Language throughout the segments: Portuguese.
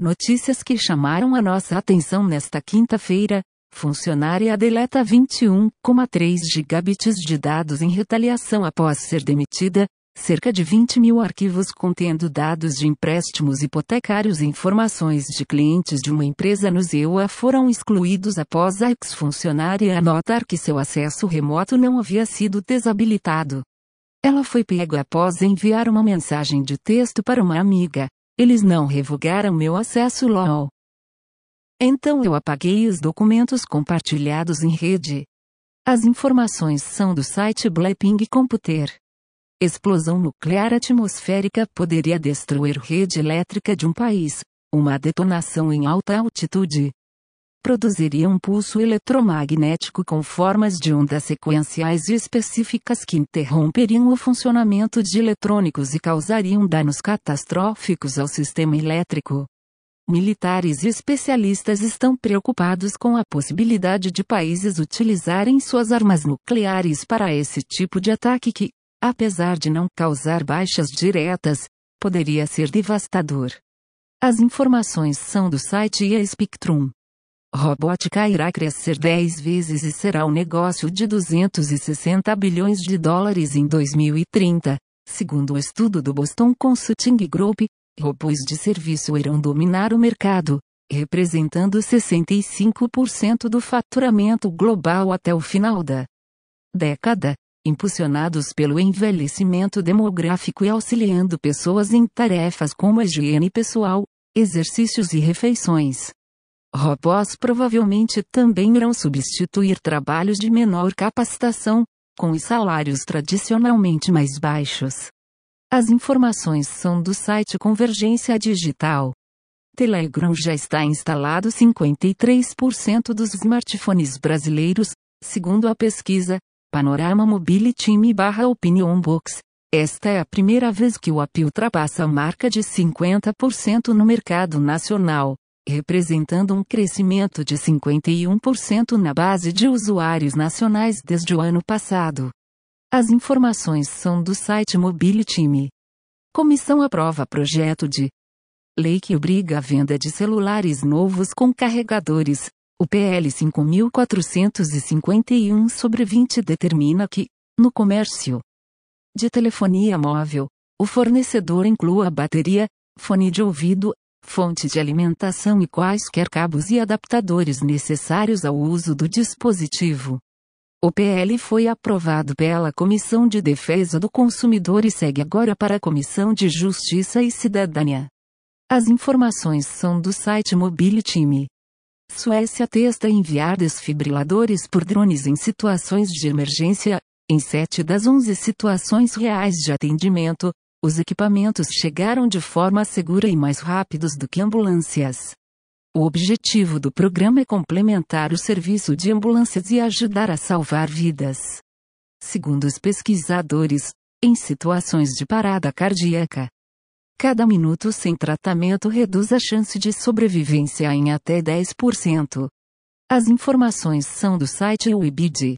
Notícias que chamaram a nossa atenção nesta quinta-feira. Funcionária deleta 21,3 gigabits de dados em retaliação após ser demitida. Cerca de 20 mil arquivos contendo dados de empréstimos hipotecários e informações de clientes de uma empresa no ZEUA foram excluídos após a ex-funcionária notar que seu acesso remoto não havia sido desabilitado. Ela foi pega após enviar uma mensagem de texto para uma amiga, eles não revogaram meu acesso LOL. Então eu apaguei os documentos compartilhados em rede. As informações são do site Blackping Computer. Explosão nuclear atmosférica poderia destruir rede elétrica de um país. Uma detonação em alta altitude produziria um pulso eletromagnético com formas de ondas sequenciais específicas que interromperiam o funcionamento de eletrônicos e causariam danos catastróficos ao sistema elétrico. Militares e especialistas estão preocupados com a possibilidade de países utilizarem suas armas nucleares para esse tipo de ataque que, apesar de não causar baixas diretas, poderia ser devastador. As informações são do site IA Spectrum. Robótica irá crescer 10 vezes e será um negócio de 260 bilhões de dólares em 2030, segundo o estudo do Boston Consulting Group. Robôs de serviço irão dominar o mercado, representando 65% do faturamento global até o final da década, impulsionados pelo envelhecimento demográfico e auxiliando pessoas em tarefas como a higiene pessoal, exercícios e refeições. Robôs provavelmente também irão substituir trabalhos de menor capacitação, com os salários tradicionalmente mais baixos. As informações são do site Convergência Digital. Telegram já está instalado 53% dos smartphones brasileiros, segundo a pesquisa Panorama Mobile Time barra Opinion Box. Esta é a primeira vez que o app ultrapassa a marca de 50% no mercado nacional representando um crescimento de 51% na base de usuários nacionais desde o ano passado. As informações são do site Mobile Time. Comissão aprova projeto de lei que obriga a venda de celulares novos com carregadores. O PL 5451 sobre 20 determina que, no comércio de telefonia móvel, o fornecedor inclua bateria, fone de ouvido, fonte de alimentação e quaisquer cabos e adaptadores necessários ao uso do dispositivo. O PL foi aprovado pela Comissão de Defesa do Consumidor e segue agora para a Comissão de Justiça e Cidadania. As informações são do site Mobile Time. Suécia testa enviar desfibriladores por drones em situações de emergência. Em sete das 11 situações reais de atendimento, os equipamentos chegaram de forma segura e mais rápidos do que ambulâncias. O objetivo do programa é complementar o serviço de ambulâncias e ajudar a salvar vidas. Segundo os pesquisadores, em situações de parada cardíaca, cada minuto sem tratamento reduz a chance de sobrevivência em até 10%. As informações são do site WebD.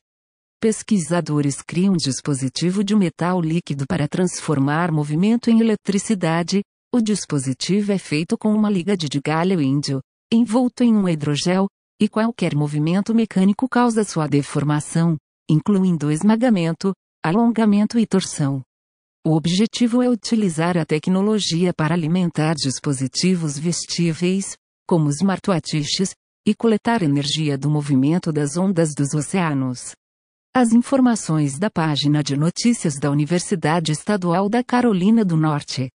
Pesquisadores criam um dispositivo de metal líquido para transformar movimento em eletricidade. O dispositivo é feito com uma liga de galho índio, envolto em um hidrogel, e qualquer movimento mecânico causa sua deformação, incluindo esmagamento, alongamento e torção. O objetivo é utilizar a tecnologia para alimentar dispositivos vestíveis, como smartwatches, e coletar energia do movimento das ondas dos oceanos. As informações da página de notícias da Universidade Estadual da Carolina do Norte.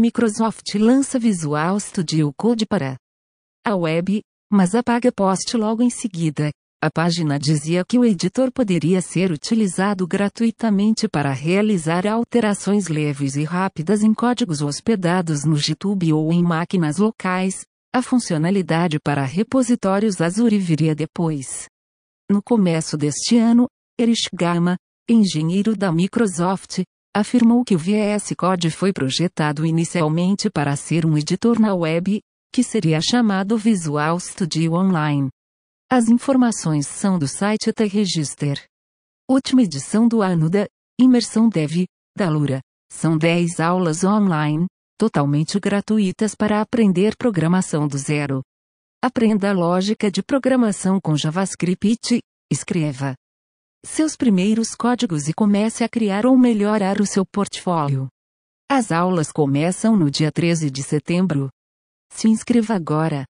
Microsoft lança Visual Studio Code para a web, mas apaga post logo em seguida. A página dizia que o editor poderia ser utilizado gratuitamente para realizar alterações leves e rápidas em códigos hospedados no GitHub ou em máquinas locais. A funcionalidade para repositórios Azure viria depois. No começo deste ano, Erich Gama, engenheiro da Microsoft, afirmou que o VS Code foi projetado inicialmente para ser um editor na web, que seria chamado Visual Studio Online. As informações são do site The Register. Última edição do ano da Imersão Dev, da Lura. São 10 aulas online, totalmente gratuitas para aprender programação do zero. Aprenda a lógica de programação com JavaScript. Escreva seus primeiros códigos e comece a criar ou melhorar o seu portfólio. As aulas começam no dia 13 de setembro. Se inscreva agora.